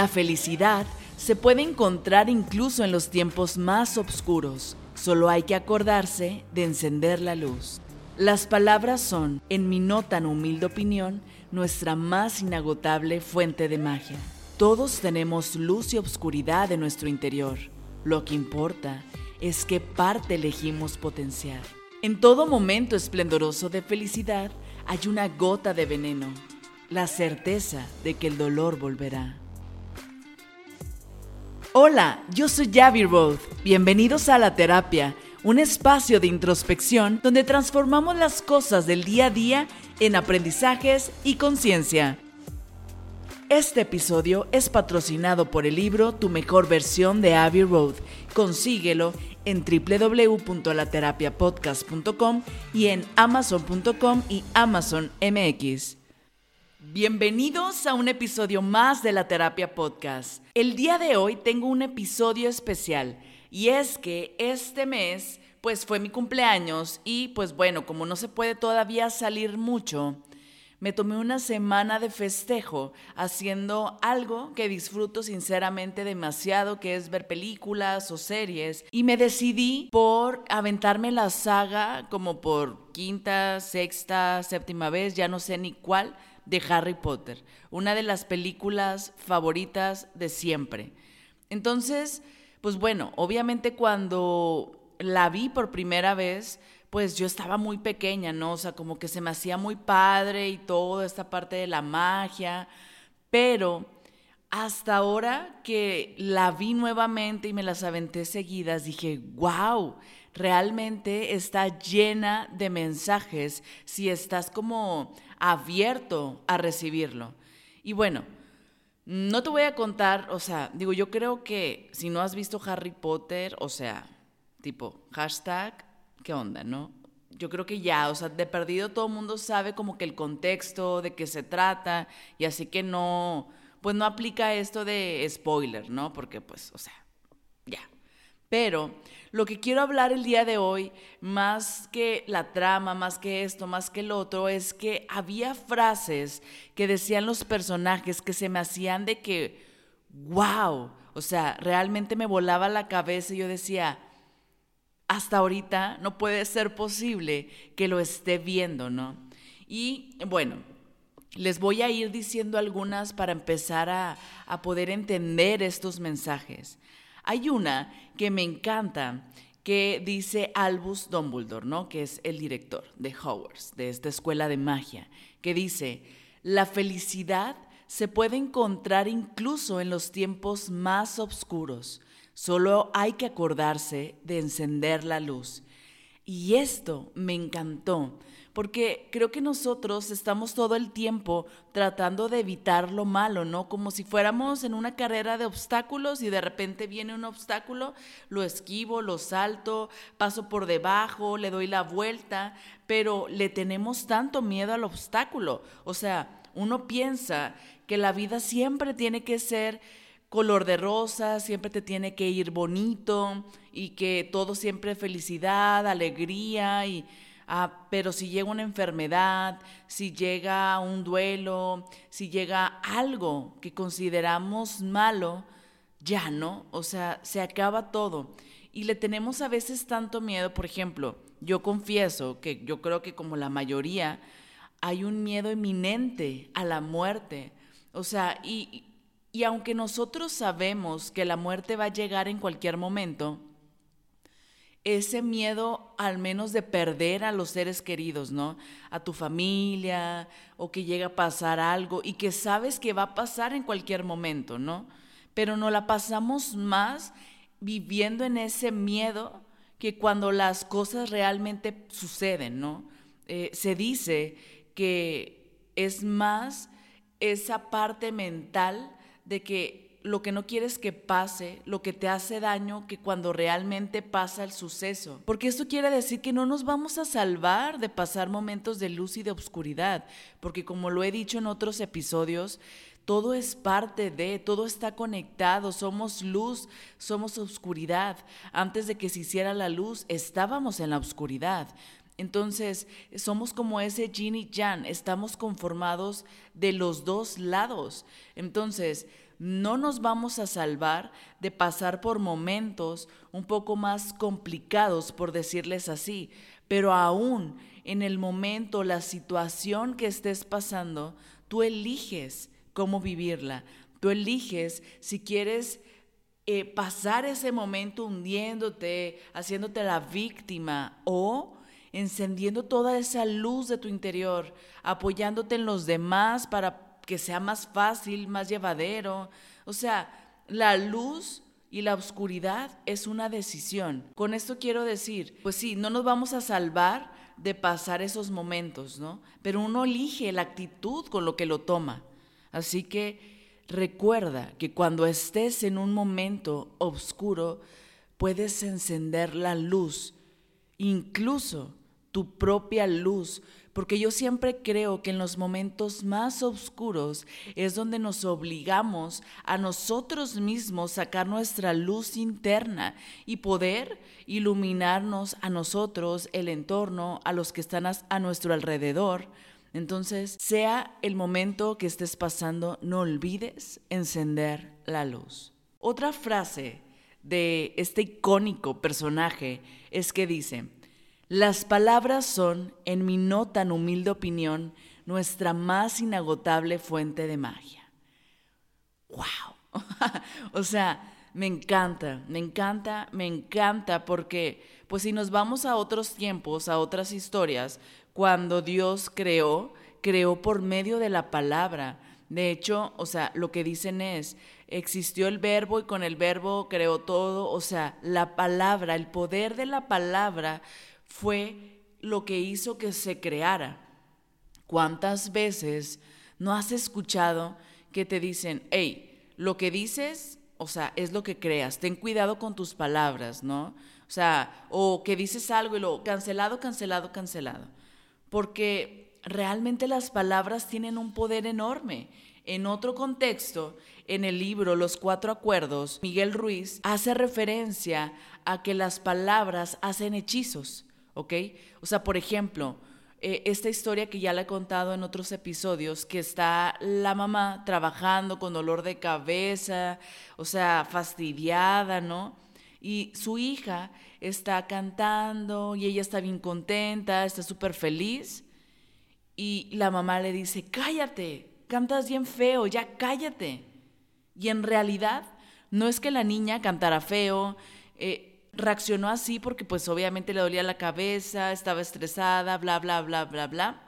La felicidad se puede encontrar incluso en los tiempos más oscuros. Solo hay que acordarse de encender la luz. Las palabras son, en mi no tan humilde opinión, nuestra más inagotable fuente de magia. Todos tenemos luz y obscuridad en nuestro interior. Lo que importa es qué parte elegimos potenciar. En todo momento esplendoroso de felicidad hay una gota de veneno, la certeza de que el dolor volverá. Hola, yo soy Javi Roth. Bienvenidos a La Terapia, un espacio de introspección donde transformamos las cosas del día a día en aprendizajes y conciencia. Este episodio es patrocinado por el libro Tu mejor versión de Abbey Road. Consíguelo en www.laterapiapodcast.com y en amazon.com y Amazon MX. Bienvenidos a un episodio más de la Terapia Podcast. El día de hoy tengo un episodio especial y es que este mes pues fue mi cumpleaños y pues bueno, como no se puede todavía salir mucho, me tomé una semana de festejo haciendo algo que disfruto sinceramente demasiado, que es ver películas o series. Y me decidí por aventarme la saga como por quinta, sexta, séptima vez, ya no sé ni cuál de Harry Potter, una de las películas favoritas de siempre. Entonces, pues bueno, obviamente cuando la vi por primera vez, pues yo estaba muy pequeña, ¿no? O sea, como que se me hacía muy padre y toda esta parte de la magia, pero hasta ahora que la vi nuevamente y me las aventé seguidas, dije, wow, realmente está llena de mensajes si estás como abierto a recibirlo. Y bueno, no te voy a contar, o sea, digo, yo creo que si no has visto Harry Potter, o sea, tipo, hashtag, ¿qué onda, no? Yo creo que ya, o sea, de perdido todo el mundo sabe como que el contexto, de qué se trata, y así que no, pues no aplica esto de spoiler, ¿no? Porque pues, o sea, ya. Pero lo que quiero hablar el día de hoy, más que la trama, más que esto, más que el otro, es que había frases que decían los personajes que se me hacían de que, wow, o sea, realmente me volaba la cabeza y yo decía, hasta ahorita no puede ser posible que lo esté viendo, ¿no? Y bueno, les voy a ir diciendo algunas para empezar a, a poder entender estos mensajes. Hay una que me encanta que dice Albus Dumbledore, ¿no? que es el director de Hogwarts, de esta escuela de magia, que dice, la felicidad se puede encontrar incluso en los tiempos más oscuros, solo hay que acordarse de encender la luz. Y esto me encantó, porque creo que nosotros estamos todo el tiempo tratando de evitar lo malo, ¿no? Como si fuéramos en una carrera de obstáculos y de repente viene un obstáculo, lo esquivo, lo salto, paso por debajo, le doy la vuelta, pero le tenemos tanto miedo al obstáculo. O sea, uno piensa que la vida siempre tiene que ser color de rosa, siempre te tiene que ir bonito y que todo siempre felicidad, alegría y Ah, pero si llega una enfermedad, si llega un duelo, si llega algo que consideramos malo, ya no, o sea, se acaba todo. Y le tenemos a veces tanto miedo, por ejemplo, yo confieso que yo creo que como la mayoría, hay un miedo eminente a la muerte. O sea, y, y aunque nosotros sabemos que la muerte va a llegar en cualquier momento, ese miedo al menos de perder a los seres queridos, ¿no? A tu familia o que llega a pasar algo y que sabes que va a pasar en cualquier momento, ¿no? Pero no la pasamos más viviendo en ese miedo que cuando las cosas realmente suceden, ¿no? Eh, se dice que es más esa parte mental de que lo que no quieres que pase, lo que te hace daño, que cuando realmente pasa el suceso. Porque esto quiere decir que no nos vamos a salvar de pasar momentos de luz y de oscuridad, porque como lo he dicho en otros episodios, todo es parte de, todo está conectado, somos luz, somos oscuridad. Antes de que se hiciera la luz, estábamos en la oscuridad. Entonces, somos como ese yin y yang, estamos conformados de los dos lados. Entonces, no nos vamos a salvar de pasar por momentos un poco más complicados, por decirles así, pero aún en el momento, la situación que estés pasando, tú eliges cómo vivirla, tú eliges si quieres eh, pasar ese momento hundiéndote, haciéndote la víctima o encendiendo toda esa luz de tu interior, apoyándote en los demás para que sea más fácil, más llevadero. O sea, la luz y la oscuridad es una decisión. Con esto quiero decir, pues sí, no nos vamos a salvar de pasar esos momentos, ¿no? Pero uno elige la actitud con lo que lo toma. Así que recuerda que cuando estés en un momento oscuro, puedes encender la luz, incluso tu propia luz, porque yo siempre creo que en los momentos más oscuros es donde nos obligamos a nosotros mismos sacar nuestra luz interna y poder iluminarnos a nosotros, el entorno, a los que están a nuestro alrededor. Entonces, sea el momento que estés pasando, no olvides encender la luz. Otra frase de este icónico personaje es que dice, las palabras son, en mi no tan humilde opinión, nuestra más inagotable fuente de magia. ¡Wow! o sea, me encanta, me encanta, me encanta porque, pues si nos vamos a otros tiempos, a otras historias, cuando Dios creó, creó por medio de la palabra. De hecho, o sea, lo que dicen es, existió el verbo y con el verbo creó todo, o sea, la palabra, el poder de la palabra fue lo que hizo que se creara. ¿Cuántas veces no has escuchado que te dicen, hey, lo que dices, o sea, es lo que creas, ten cuidado con tus palabras, ¿no? O sea, o que dices algo y lo cancelado, cancelado, cancelado. Porque realmente las palabras tienen un poder enorme. En otro contexto, en el libro Los Cuatro Acuerdos, Miguel Ruiz hace referencia a que las palabras hacen hechizos. ¿Ok? O sea, por ejemplo, eh, esta historia que ya la he contado en otros episodios, que está la mamá trabajando con dolor de cabeza, o sea, fastidiada, ¿no? Y su hija está cantando y ella está bien contenta, está súper feliz. Y la mamá le dice, cállate, cantas bien feo, ya cállate. Y en realidad no es que la niña cantara feo, eh, reaccionó así porque pues obviamente le dolía la cabeza, estaba estresada, bla, bla, bla, bla, bla.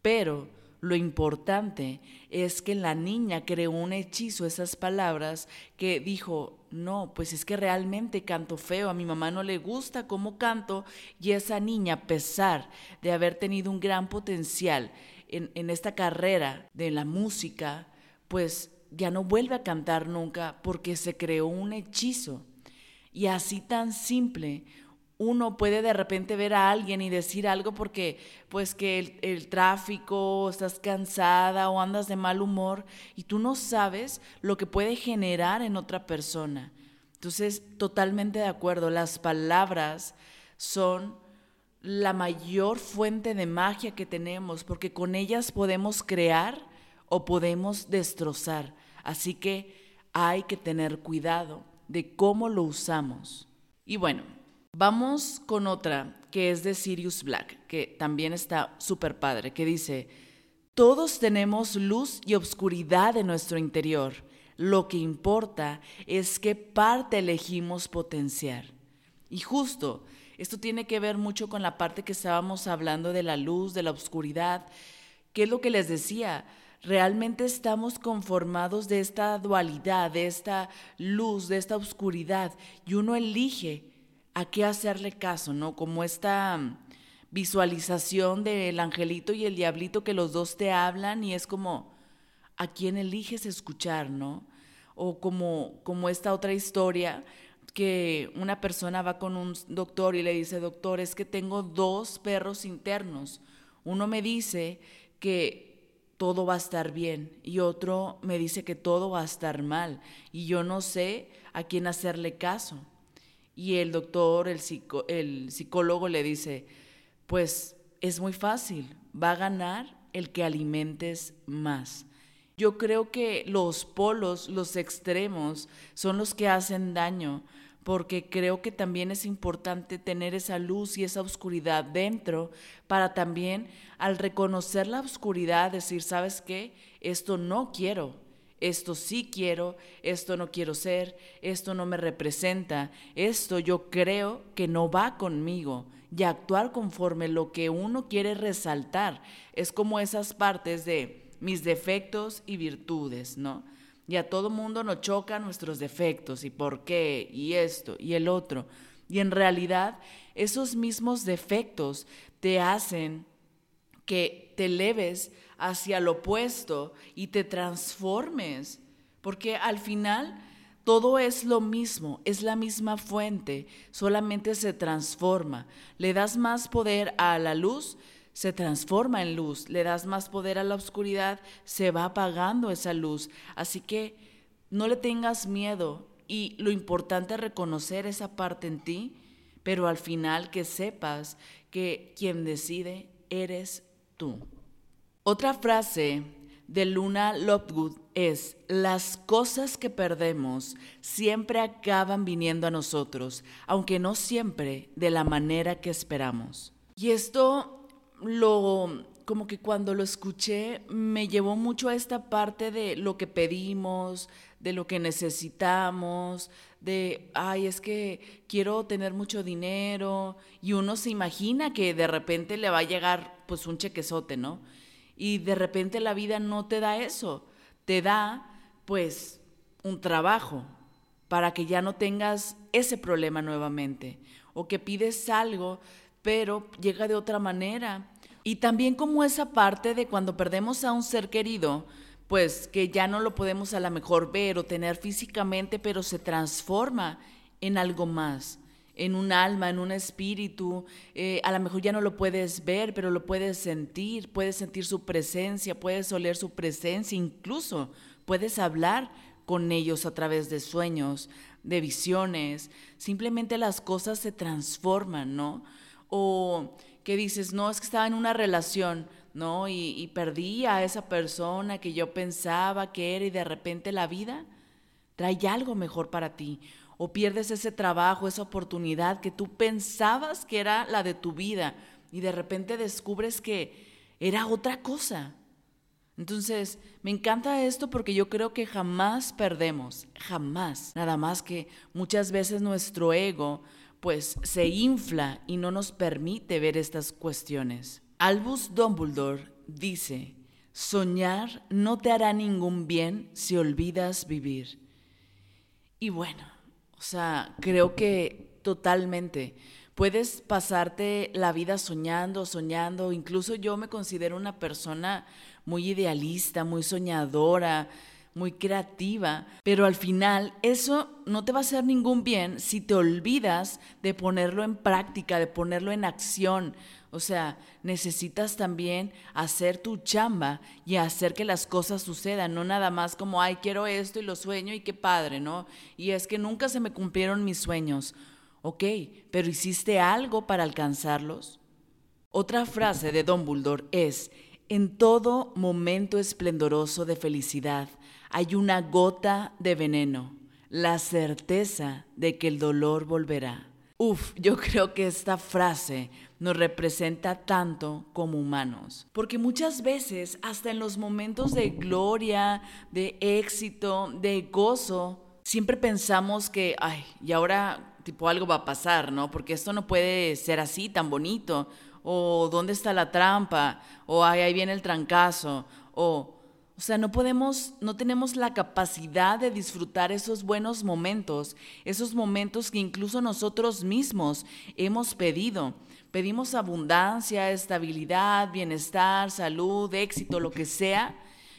Pero lo importante es que la niña creó un hechizo, esas palabras, que dijo, no, pues es que realmente canto feo, a mi mamá no le gusta cómo canto, y esa niña, a pesar de haber tenido un gran potencial en, en esta carrera de la música, pues ya no vuelve a cantar nunca porque se creó un hechizo. Y así tan simple, uno puede de repente ver a alguien y decir algo porque pues que el, tráfico, estás cansada o andas de mal humor y tú no sabes lo que puede generar en otra persona. Entonces, totalmente de acuerdo, las palabras son la mayor fuente de magia que tenemos porque con ellas podemos crear o podemos destrozar. Así que hay que tener cuidado de cómo lo usamos. Y bueno, vamos con otra que es de Sirius Black, que también está súper padre, que dice, todos tenemos luz y obscuridad en nuestro interior. Lo que importa es qué parte elegimos potenciar. Y justo, esto tiene que ver mucho con la parte que estábamos hablando de la luz, de la obscuridad, que es lo que les decía, realmente estamos conformados de esta dualidad, de esta luz, de esta oscuridad, y uno elige a qué hacerle caso, ¿no? Como esta mm, visualización del angelito y el diablito que los dos te hablan y es como a quién eliges escuchar, ¿no? O como, como esta otra historia que una persona va con un doctor y le dice, doctor, es que tengo dos perros internos. Uno me dice que todo va a estar bien y otro me dice que todo va a estar mal y yo no sé a quién hacerle caso. Y el doctor, el, psicólogo le dice, pues es muy fácil, va a ganar el que alimentes más. Yo creo que los polos, los extremos, son los que hacen daño, porque creo que también es importante tener esa luz y esa oscuridad dentro para también al reconocer la oscuridad decir, ¿sabes qué? Esto no quiero, esto sí quiero, esto no quiero ser, esto no me representa, esto yo creo que no va conmigo y actuar conforme lo que uno quiere resaltar. Es como esas partes de mis defectos y virtudes, ¿no? Y a todo mundo nos chocan nuestros defectos y por qué y esto y el otro. Y en realidad esos mismos defectos te hacen que te eleves hacia lo opuesto y te transformes. Porque al final todo es lo mismo, es la misma fuente, solamente se transforma. Le das más poder a la luz, se transforma en luz, le das más poder a la oscuridad, se va apagando esa luz. Así que no le tengas miedo y lo importante es reconocer esa parte en ti, pero al final que sepas que quien decide eres tú. Otra frase de Luna Lovegood es, las cosas que perdemos siempre acaban viniendo a nosotros, aunque no siempre de la manera que esperamos. Y esto lo, como que cuando lo escuché, me llevó mucho a esta parte de lo que pedimos, de lo que necesitamos, de, ay, es que quiero tener mucho dinero, y uno se imagina que de repente le va a llegar pues un chequezote, ¿no? Y de repente la vida no te da eso, te da pues un trabajo para que ya no tengas ese problema nuevamente, o que pides algo, pero llega de otra manera y también como esa parte de cuando perdemos a un ser querido, pues que ya no lo podemos a lo mejor ver o tener físicamente, pero se transforma en algo más, en un alma, en un espíritu. Eh, a lo mejor ya no lo puedes ver, pero lo puedes sentir, puedes sentir su presencia, puedes oler su presencia, incluso puedes hablar con ellos a través de sueños, de visiones. Simplemente las cosas se transforman, ¿no? O que dices, no, es que estaba en una relación, ¿no? Y, perdí a esa persona que yo pensaba que era y de repente la vida trae algo mejor para ti. O pierdes ese trabajo, esa oportunidad que tú pensabas que era la de tu vida y de repente descubres que era otra cosa. Entonces, me encanta esto porque yo creo que jamás perdemos, jamás. Nada más que muchas veces nuestro ego pues se infla y no nos permite ver estas cuestiones. Albus Dumbledore dice, soñar no te hará ningún bien si olvidas vivir. Y bueno, o sea, creo que totalmente. Puedes pasarte la vida soñando, soñando. Incluso yo me considero una persona muy idealista, muy soñadora, muy creativa, pero al final eso no te va a hacer ningún bien si te olvidas de ponerlo en práctica, de ponerlo en acción. O sea, necesitas también hacer tu chamba y hacer que las cosas sucedan, no nada más como, ay, quiero esto y lo sueño y qué padre, ¿no? Y es que nunca se me cumplieron mis sueños. Ok, pero ¿hiciste algo para alcanzarlos? Otra frase de Don Buldor es, en todo momento esplendoroso de felicidad hay una gota de veneno, la certeza de que el dolor volverá. Uf, yo creo que esta frase nos representa tanto como humanos, porque muchas veces, hasta en los momentos de gloria, de éxito, de gozo, siempre pensamos que, ay, y ahora tipo algo va a pasar, ¿no? Porque esto no puede ser así tan bonito, o dónde está la trampa, o ay, ahí viene el trancazo, o o sea, no podemos, no tenemos la capacidad de disfrutar esos buenos momentos, esos momentos que incluso nosotros mismos hemos pedido. Pedimos abundancia, estabilidad, bienestar, salud, éxito, lo que sea.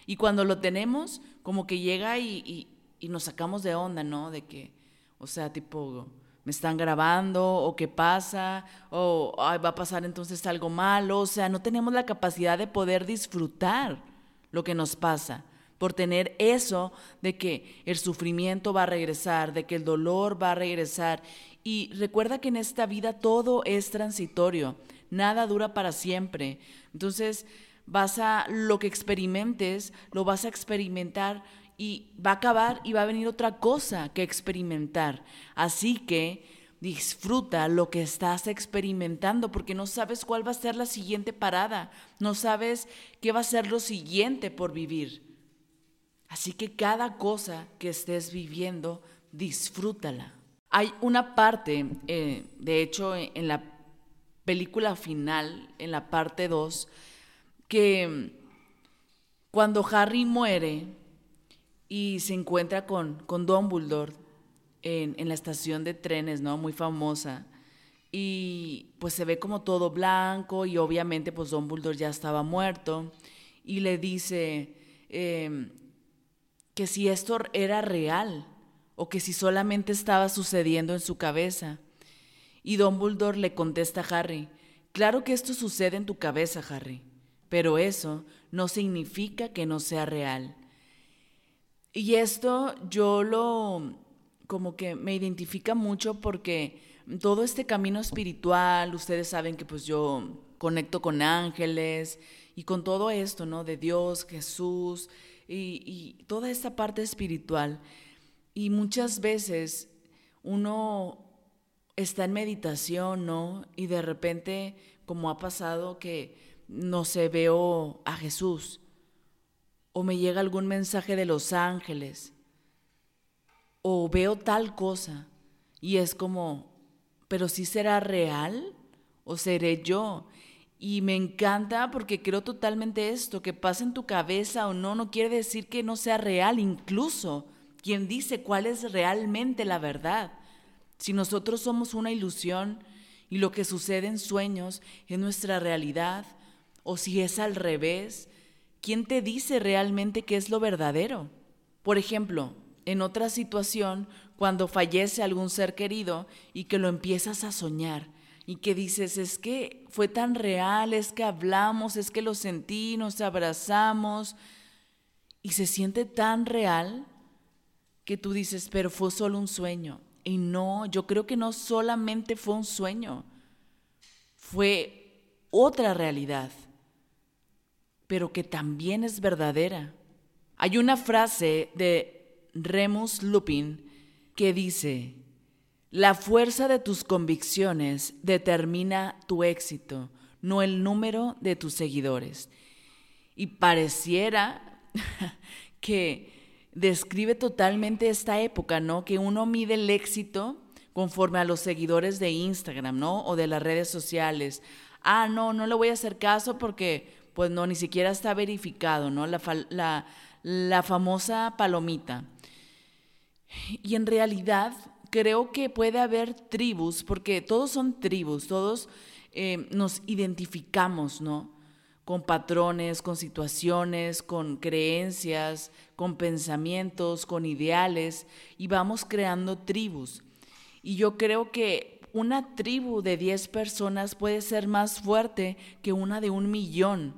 Y cuando lo tenemos, como que llega y, nos sacamos de onda, ¿no? De que, o sea, tipo, me están grabando o qué pasa o va a pasar entonces algo malo. O sea, no tenemos la capacidad de poder disfrutar lo que nos pasa, por tener eso de que el sufrimiento va a regresar, de que el dolor va a regresar. Y recuerda que en esta vida todo es transitorio, nada dura para siempre. Entonces, vas a, lo que experimentes, lo vas a experimentar y va a acabar y va a venir otra cosa que experimentar. Así que disfruta lo que estás experimentando porque no sabes cuál va a ser la siguiente parada, no sabes qué va a ser lo siguiente por vivir. Así que cada cosa que estés viviendo, disfrútala. Hay una parte, eh, de hecho, en la película final, en la parte 2, que cuando Harry muere y se encuentra con, con Dumbledore en, la estación de trenes, ¿no? Muy famosa. Y pues se ve como todo blanco y obviamente pues Dumbledore ya estaba muerto y le dice em, que si esto era real o que si solamente estaba sucediendo en su cabeza. Y Dumbledore le contesta a Harry, claro que esto sucede en tu cabeza, Harry, pero eso no significa que no sea real. Y esto yo lo, como que me identifica mucho porque todo este camino espiritual, ustedes saben que pues yo conecto con ángeles y con todo esto, ¿no? De Dios, Jesús y, toda esta parte espiritual. Y muchas veces uno está en meditación, ¿no? Y de repente, como ha pasado que no sé, veo a Jesús o me llega algún mensaje de los ángeles o veo tal cosa y es como, pero si será real o seré yo. Y me encanta porque creo totalmente esto, que pase en tu cabeza o no, no quiere decir que no sea real, incluso quien dice cuál es realmente la verdad. Si nosotros somos una ilusión y lo que sucede en sueños es nuestra realidad, o si es al revés, ¿quién te dice realmente qué es lo verdadero? Por ejemplo, en otra situación, cuando fallece algún ser querido y que lo empiezas a soñar y que dices, es que fue tan real, es que hablamos, es que lo sentí, nos abrazamos y se siente tan real que tú dices, pero fue solo un sueño. Y no, yo creo que no solamente fue un sueño, fue otra realidad, pero que también es verdadera. Hay una frase de Remus Lupin que dice, la fuerza de tus convicciones determina tu éxito, no el número de tus seguidores. Y pareciera que describe totalmente esta época, ¿no? Que uno mide el éxito conforme a los seguidores de Instagram, ¿no? O de las redes sociales. Ah, no, no le voy a hacer caso porque, pues no, ni siquiera está verificado, ¿no? La, la, la famosa palomita. Y en realidad creo que puede haber tribus, porque todos son tribus, todos eh, nos identificamos, ¿no? con patrones, con situaciones, con creencias, con pensamientos, con ideales, y vamos creando tribus. Y yo creo que una tribu de 10 personas puede ser más fuerte que una de un millón,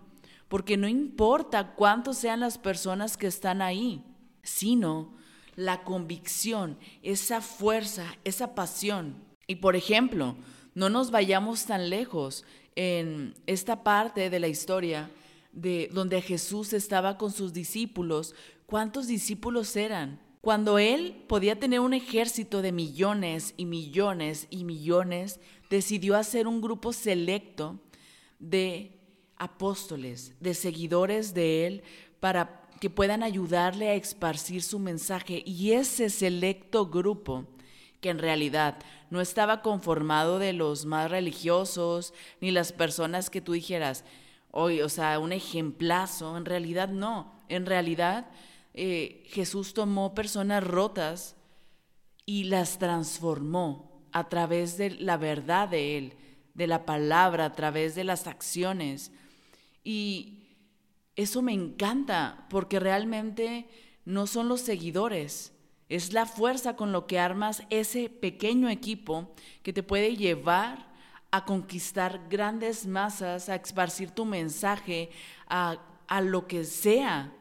porque no importa cuántos sean las personas que están ahí, sino la convicción, esa fuerza, esa pasión. Y por ejemplo, no nos vayamos tan lejos en esta parte de la historia de donde Jesús estaba con sus discípulos, ¿cuántos discípulos eran? Cuando él podía tener un ejército de millones y millones y millones, decidió hacer un grupo selecto de apóstoles, de seguidores de él, para que puedan ayudarle a esparcir su mensaje. Y ese selecto grupo que en realidad no estaba conformado de los más religiosos, ni las personas que tú dijeras, hoy, o sea, un ejemplazo, en realidad no, en realidad eh, Jesús tomó personas rotas y las transformó a través de la verdad de Él, de la palabra, a través de las acciones. Y eso me encanta porque realmente no son los seguidores, es la fuerza con lo que armas ese pequeño equipo que te puede llevar a conquistar grandes masas, a esparcir tu mensaje, a, lo que sea,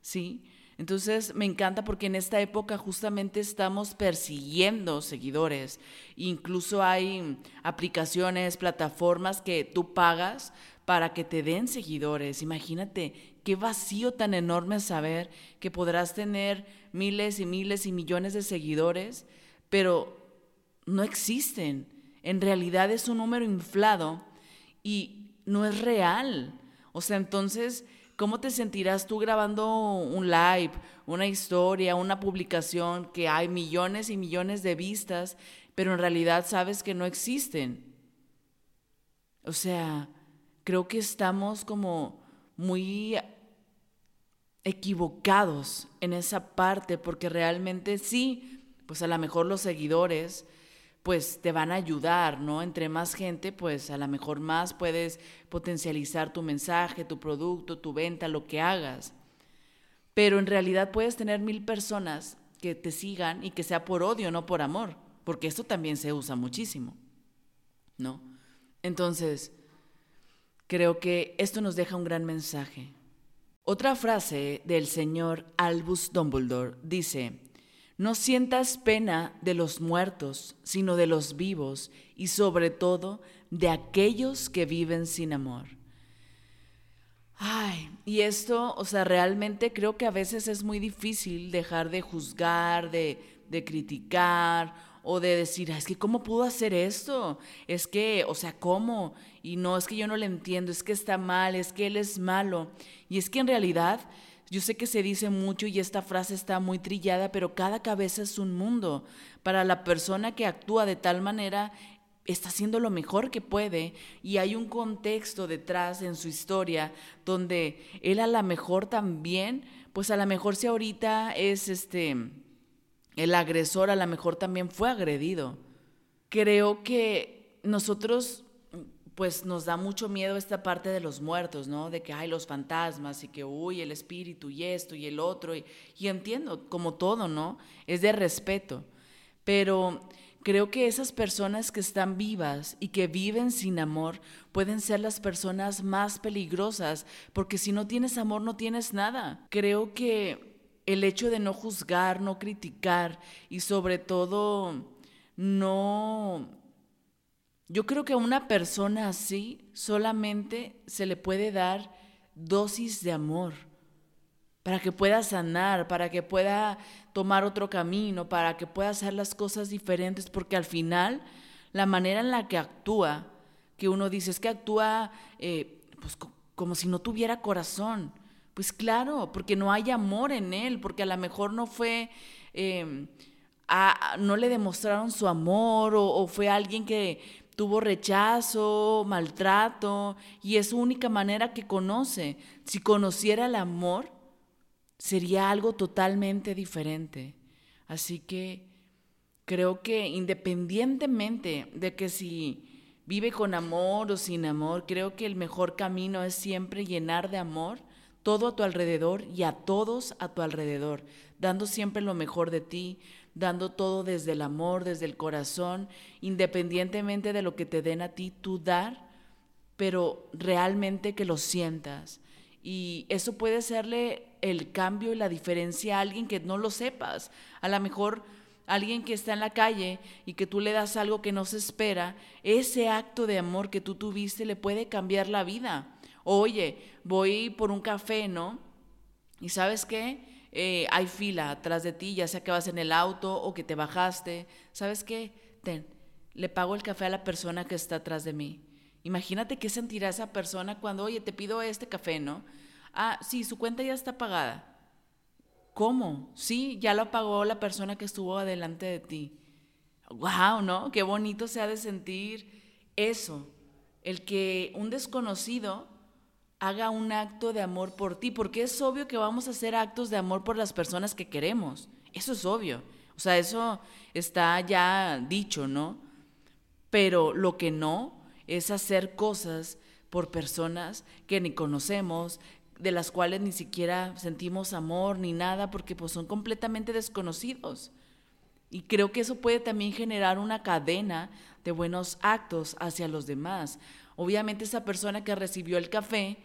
¿sí? Entonces me encanta porque en esta época justamente estamos persiguiendo seguidores. Incluso hay aplicaciones, plataformas que tú pagas para que te den seguidores. Imagínate qué vacío tan enorme saber que podrás tener miles y miles y millones de seguidores, pero no existen. En realidad es un número inflado y no es real. O sea, entonces, ¿cómo te sentirás tú grabando un live, una historia, una publicación que hay millones y millones de vistas, pero en realidad sabes que no existen? O sea, creo que estamos como muy equivocados en esa parte porque realmente sí, pues a lo mejor los seguidores pues te van a ayudar, ¿no? Entre más gente, pues a lo mejor más puedes potencializar tu mensaje, tu producto, tu venta, lo que hagas. Pero en realidad puedes tener mil personas que te sigan y que sea por odio, no por amor, porque esto también se usa muchísimo, ¿no? Entonces, Creo que esto nos deja un gran mensaje. Otra frase del señor Albus Dumbledore dice, no sientas pena de los muertos, sino de los vivos y sobre todo de aquellos que viven sin amor. Ay, y esto, o sea, realmente creo que a veces es muy difícil dejar de juzgar, de, de criticar o de decir, es que ¿cómo pudo hacer esto? Es que, o sea, ¿cómo? Y no, es que yo no le entiendo, es que está mal, es que él es malo. Y es que en realidad, yo sé que se dice mucho y esta frase está muy trillada, pero cada cabeza es un mundo. Para la persona que actúa de tal manera, está haciendo lo mejor que puede y hay un contexto detrás en su historia donde él a lo mejor también, pues a lo mejor si ahorita es este el agresor a lo mejor también fue agredido. Creo que nosotros pues nos da mucho miedo esta parte de los muertos, ¿no? De que hay los fantasmas y que, uy, el espíritu y esto y el otro. Y, y entiendo, como todo, ¿no? Es de respeto. Pero creo que esas personas que están vivas y que viven sin amor pueden ser las personas más peligrosas, porque si no tienes amor no tienes nada. Creo que el hecho de no juzgar, no criticar y sobre todo no... Yo creo que a una persona así solamente se le puede dar dosis de amor para que pueda sanar, para que pueda tomar otro camino, para que pueda hacer las cosas diferentes, porque al final la manera en la que actúa, que uno dice es que actúa eh, pues, como si no tuviera corazón, pues claro, porque no hay amor en él, porque a lo mejor no fue, em, no le demostraron su amor o, fue alguien que tuvo rechazo, maltrato, y es su única manera que conoce. Si conociera el amor, sería algo totalmente diferente. Así que creo que independientemente de que si vive con amor o sin amor, creo que el mejor camino es siempre llenar de amor todo a tu alrededor y a todos a tu alrededor, dando siempre lo mejor de ti, dando todo desde el amor, desde el corazón, independientemente de lo que te den a ti, tú dar, pero realmente que lo sientas. Y eso puede serle el cambio y la diferencia a alguien que no lo sepas. A lo mejor alguien que está en la calle y que tú le das algo que no se espera, ese acto de amor que tú tuviste le puede cambiar la vida Oye, voy por un café, ¿no? Y sabes qué? Eh, hay fila atrás de ti, ya sea que vas en el auto o que te bajaste. ¿Sabes qué? Ten, le pago el café a la persona que está atrás de mí. Imagínate qué sentirá esa persona cuando, oye, te pido este café, ¿no? Ah, sí, su cuenta ya está pagada. ¿Cómo? Sí, ya lo pagó la persona que estuvo adelante de ti. ¡Wow! ¿No? Qué bonito se ha de sentir eso. El que un desconocido haga un acto de amor por ti, porque es obvio que vamos a hacer actos de amor por las personas que queremos. Eso es obvio. O sea, eso está ya dicho, ¿no? Pero lo que no es hacer cosas por personas que ni conocemos, de las cuales ni siquiera sentimos amor ni nada, porque pues son completamente desconocidos. Y creo que eso puede también generar una cadena de buenos actos hacia los demás. Obviamente esa persona que recibió el café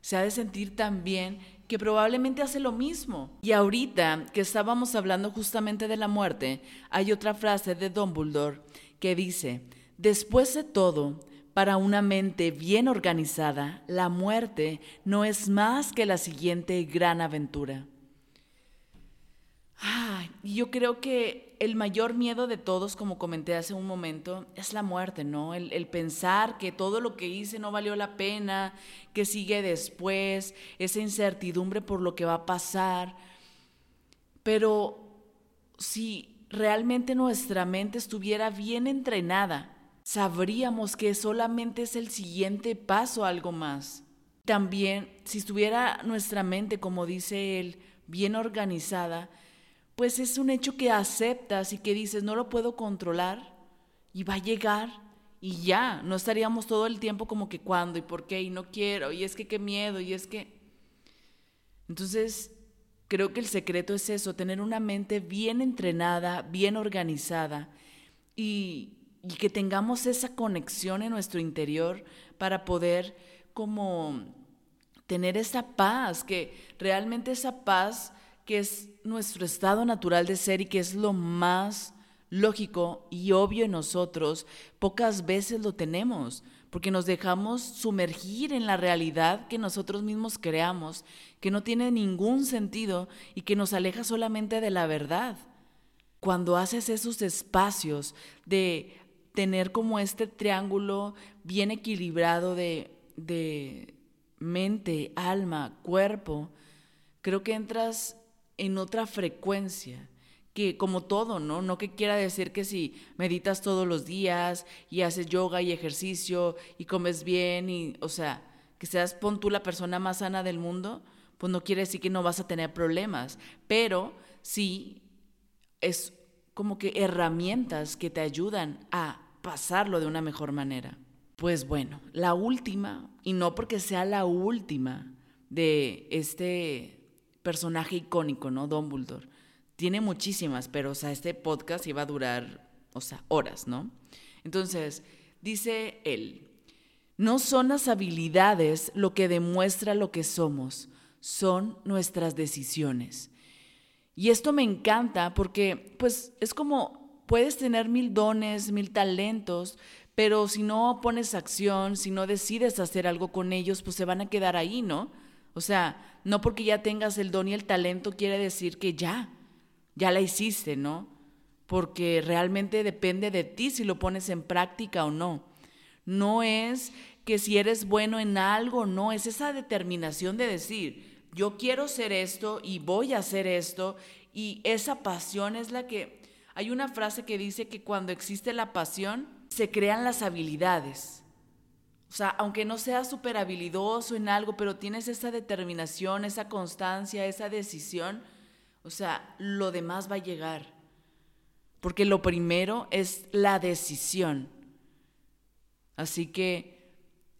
se ha de sentir también que probablemente hace lo mismo. Y ahorita que estábamos hablando justamente de la muerte, hay otra frase de Dumbledore que dice, después de todo, Para una mente bien organizada, la muerte no es más que la siguiente gran aventura. Y yo creo que el mayor miedo de todos, como comenté hace un momento, es la muerte, ¿no? El, pensar que todo lo que hice no valió la pena, que sigue después, esa incertidumbre por lo que va a pasar. Pero si realmente nuestra mente estuviera bien entrenada, sabríamos que solamente es el siguiente paso algo más. También, si estuviera nuestra mente, como dice él, bien organizada, pues es un hecho que aceptas y que dices, no lo puedo controlar y va a llegar y ya, no estaríamos todo el tiempo como que cuándo y por qué y no quiero y es que qué miedo y es que... Entonces, creo que el secreto es eso, tener una mente bien entrenada, bien organizada y y que tengamos esa conexión en nuestro interior para poder como tener esa paz, que realmente esa paz que es nuestro estado natural de ser y que es lo más lógico y obvio en nosotros, pocas veces lo tenemos, porque nos dejamos sumergir en la realidad que nosotros mismos creamos, que no tiene ningún sentido y que nos aleja solamente de la verdad. Cuando haces esos espacios de tener como este triángulo bien equilibrado de, de mente, alma, cuerpo, creo que entras en otra frecuencia que como todo, ¿no? No que quiera decir que si meditas todos los días y haces yoga y ejercicio y comes bien y, o sea, que seas, pon tú la persona más sana del mundo, pues no quiere decir que no vas a tener problemas, pero sí es como que herramientas que te ayudan a pasarlo de una mejor manera. Pues bueno, la última, y no porque sea la última de este personaje icónico, ¿no? Dumbledore. Tiene muchísimas, pero, o sea, este podcast iba a durar, o sea, horas, ¿no? Entonces, dice él, no son las habilidades lo que demuestra lo que somos, son nuestras decisiones. Y esto me encanta porque, pues, es como puedes tener mil dones, mil talentos, pero si no pones acción, si no decides hacer algo con ellos, pues se van a quedar ahí, ¿no? O sea, no porque ya tengas el don y el talento quiere decir que ya, ya la hiciste, ¿no? Porque realmente depende de ti si lo pones en práctica o no. No es que si eres bueno en algo, no, es esa determinación de decir, yo quiero ser esto y voy a hacer esto y esa pasión es la que hay una frase que dice que cuando existe la pasión, se crean las habilidades. O sea, aunque no seas súper habilidoso en algo, pero tienes esa determinación, esa constancia, esa decisión, o sea, lo demás va a llegar. Porque lo primero es la decisión. Así que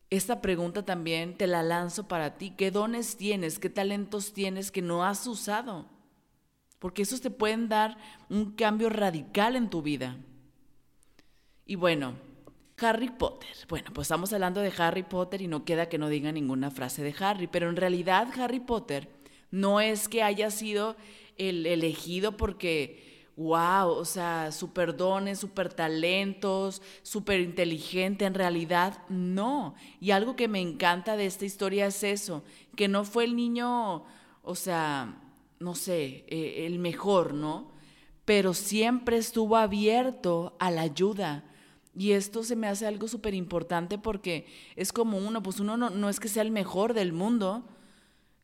esta pregunta también te la lanzo para ti. ¿Qué dones tienes? ¿Qué talentos tienes que no has usado? porque esos te pueden dar un cambio radical en tu vida. Y bueno, Harry Potter. Bueno, pues estamos hablando de Harry Potter y no queda que no diga ninguna frase de Harry, pero en realidad Harry Potter no es que haya sido el elegido porque, wow, o sea, super dones, super talentos, súper inteligente, en realidad no. Y algo que me encanta de esta historia es eso, que no fue el niño, o sea, no sé, eh, el mejor, ¿no? Pero siempre estuvo abierto a la ayuda. Y esto se me hace algo súper importante porque es como uno, pues uno no, no es que sea el mejor del mundo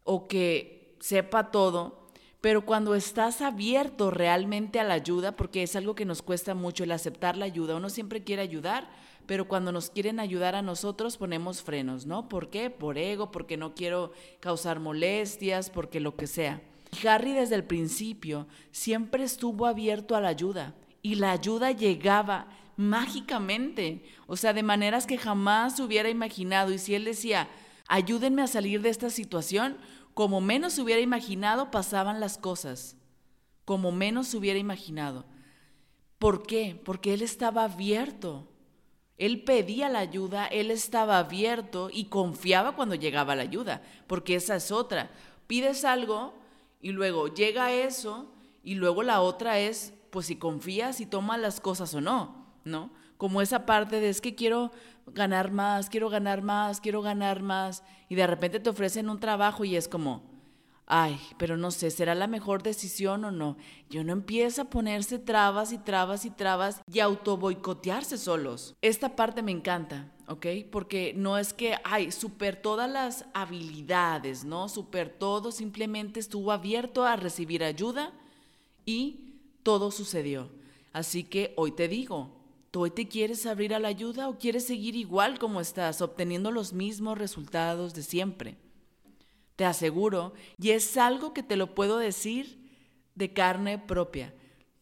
o que sepa todo, pero cuando estás abierto realmente a la ayuda, porque es algo que nos cuesta mucho el aceptar la ayuda, uno siempre quiere ayudar, pero cuando nos quieren ayudar a nosotros ponemos frenos, ¿no? ¿Por qué? Por ego, porque no quiero causar molestias, porque lo que sea. Harry desde el principio siempre estuvo abierto a la ayuda y la ayuda llegaba mágicamente, o sea, de maneras que jamás hubiera imaginado. Y si él decía, ayúdenme a salir de esta situación, como menos hubiera imaginado pasaban las cosas, como menos hubiera imaginado. ¿Por qué? Porque él estaba abierto. Él pedía la ayuda, él estaba abierto y confiaba cuando llegaba la ayuda, porque esa es otra. Pides algo y luego llega eso y luego la otra es, pues si confías y tomas las cosas o no. ¿No? Como esa parte de es que quiero ganar más, quiero ganar más, quiero ganar más, y de repente te ofrecen un trabajo y es como, ay, pero no sé, ¿será la mejor decisión o no? Y uno empieza a ponerse trabas y trabas y trabas y auto boicotearse solos. Esta parte me encanta, ¿ok? Porque no es que, ay, super todas las habilidades, ¿no? Super todo, simplemente estuvo abierto a recibir ayuda y todo sucedió. Así que hoy te digo, ¿tú hoy te quieres abrir a la ayuda o quieres seguir igual como estás, obteniendo los mismos resultados de siempre? te aseguro, y es algo que te lo puedo decir de carne propia.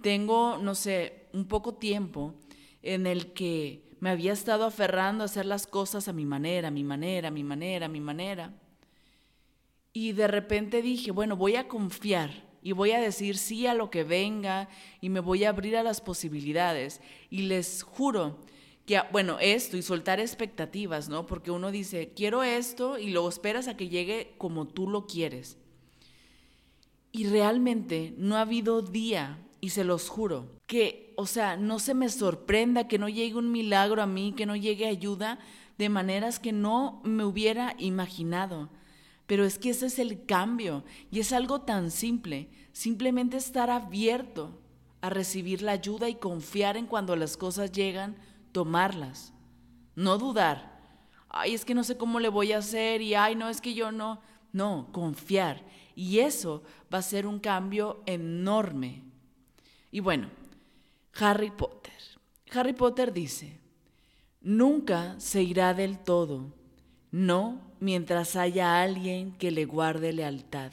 Tengo, no sé, un poco tiempo en el que me había estado aferrando a hacer las cosas a mi manera, a mi manera, a mi manera, a mi manera. Y de repente dije, bueno, voy a confiar y voy a decir sí a lo que venga y me voy a abrir a las posibilidades. Y les juro que, bueno, esto y soltar expectativas, ¿no? Porque uno dice, quiero esto y luego esperas a que llegue como tú lo quieres. Y realmente no ha habido día, y se los juro, que, o sea, no se me sorprenda que no llegue un milagro a mí, que no llegue ayuda de maneras que no me hubiera imaginado. Pero es que ese es el cambio y es algo tan simple, simplemente estar abierto a recibir la ayuda y confiar en cuando las cosas llegan tomarlas, no dudar. Ay, es que no sé cómo le voy a hacer y ay, no, es que yo no. No, confiar. Y eso va a ser un cambio enorme. Y bueno, Harry Potter. Harry Potter dice, nunca se irá del todo, no mientras haya alguien que le guarde lealtad.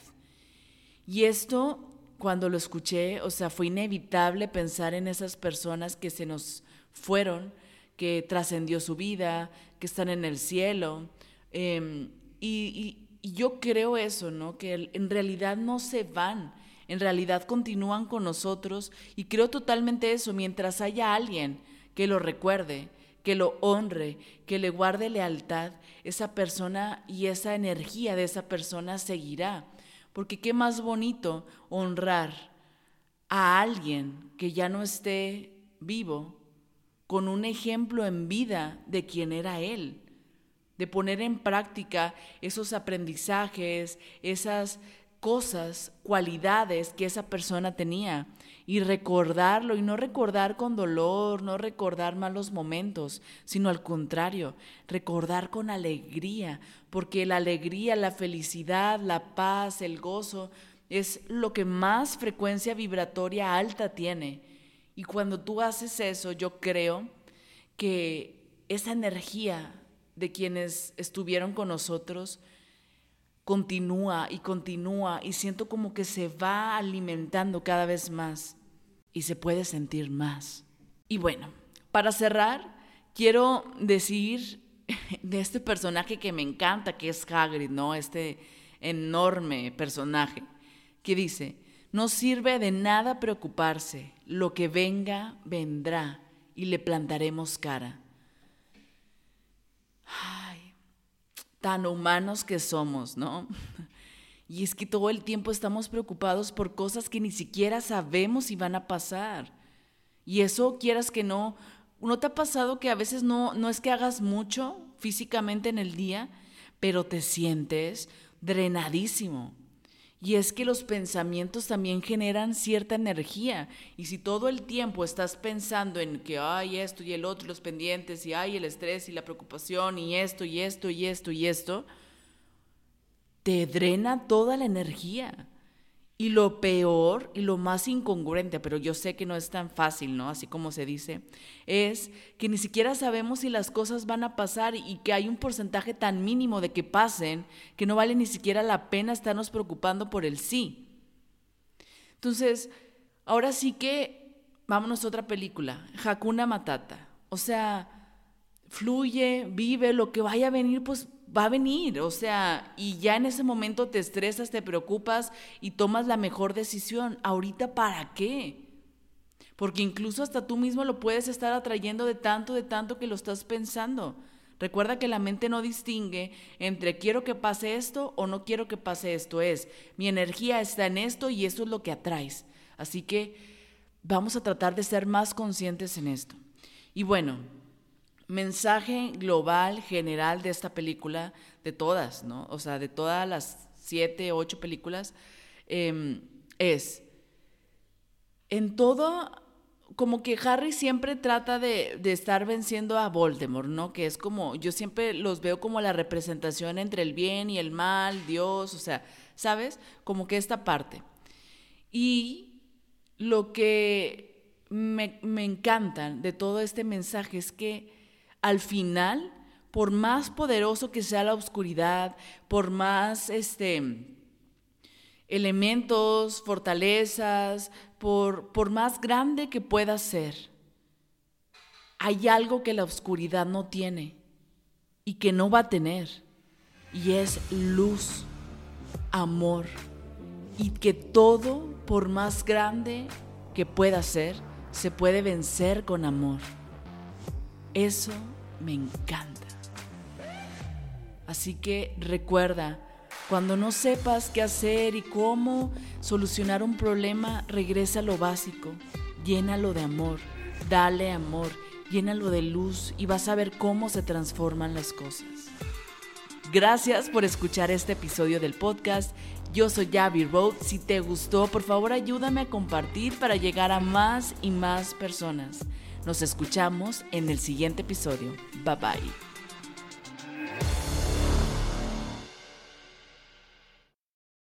Y esto, cuando lo escuché, o sea, fue inevitable pensar en esas personas que se nos fueron que trascendió su vida, que están en el cielo. Em, y, yo creo eso, ¿no? Que en realidad no se van, en realidad continúan con nosotros y creo totalmente eso, mientras haya alguien que lo recuerde, que lo honre, que le guarde lealtad, esa persona y esa energía de esa persona seguirá. Porque qué más bonito honrar a alguien que ya no esté vivo con un ejemplo en vida de quién era Él, de poner en práctica esos aprendizajes, esas cosas, cualidades que esa persona tenía y recordarlo y no recordar con dolor, no recordar malos momentos, sino al contrario, recordar con alegría, porque la alegría, la felicidad, la paz, el gozo es lo que más frecuencia vibratoria alta tiene. Y cuando tú haces eso, yo creo que esa energía de quienes estuvieron con nosotros continúa y continúa y siento como que se va alimentando cada vez más y se puede sentir más. Y bueno, para cerrar, quiero decir de este personaje que me encanta, que es Hagrid, ¿no? Este enorme personaje, que dice, no sirve de nada preocuparse, lo que venga, vendrá, y le plantaremos cara. Tan humanos que somos, ¿no? Y es que todo el tiempo estamos preocupados por cosas que ni siquiera sabemos si van a pasar. Y eso quieras que no, ¿no te ha pasado que a veces no, no es que hagas mucho físicamente en el día, pero te sientes drenadísimo? Y es que los pensamientos también generan cierta energía. Y si todo el tiempo estás pensando en que hay esto y el otro, los pendientes, y hay el estrés y la preocupación, y esto y esto y esto y esto, te drena toda la energía. Y lo peor y lo más incongruente, pero yo sé que no es tan fácil, ¿no? Así como se dice, es que ni siquiera sabemos si las cosas van a pasar y que hay un porcentaje tan mínimo de que pasen que no vale ni siquiera la pena estarnos preocupando por el sí. Entonces, ahora sí que vámonos a otra película, Hakuna Matata. O sea, fluye, vive, lo que vaya a venir, pues va a venir, o sea, y ya en ese momento te estresas, te preocupas y tomas la mejor decisión. Ahorita, ¿para qué? Porque incluso hasta tú mismo lo puedes estar atrayendo de tanto, de tanto que lo estás pensando. Recuerda que la mente no distingue entre quiero que pase esto o no quiero que pase esto. Es, mi energía está en esto y eso es lo que atraes. Así que vamos a tratar de ser más conscientes en esto. Y bueno, mensaje global, general de esta película, de todas, ¿no? O sea, de todas las siete, ocho películas, em, es, en todo, como que Harry siempre trata de, de, estar venciendo a Voldemort, ¿no? Que es como, yo siempre los veo como la representación entre el bien y el mal, Dios, o sea, ¿sabes? Como que esta parte. Y lo que me, me encanta de todo este mensaje es que al final, por más poderoso que sea la oscuridad, por más este, elementos, fortalezas, por, por más grande que pueda ser, hay algo que la oscuridad no tiene y que no va a tener, y es luz, amor, y que todo, por más grande que pueda ser, se puede vencer con amor. Eso me encanta. Así que recuerda, cuando no sepas qué hacer y cómo solucionar un problema, regresa a lo básico, llénalo de amor, dale amor, llénalo de luz y vas a ver cómo se transforman las cosas. Gracias por escuchar este episodio del podcast. Yo soy Javi Road. Si te gustó, por favor ayúdame a compartir para llegar a más y más personas. Nos escuchamos en el siguiente episodio. Bye bye.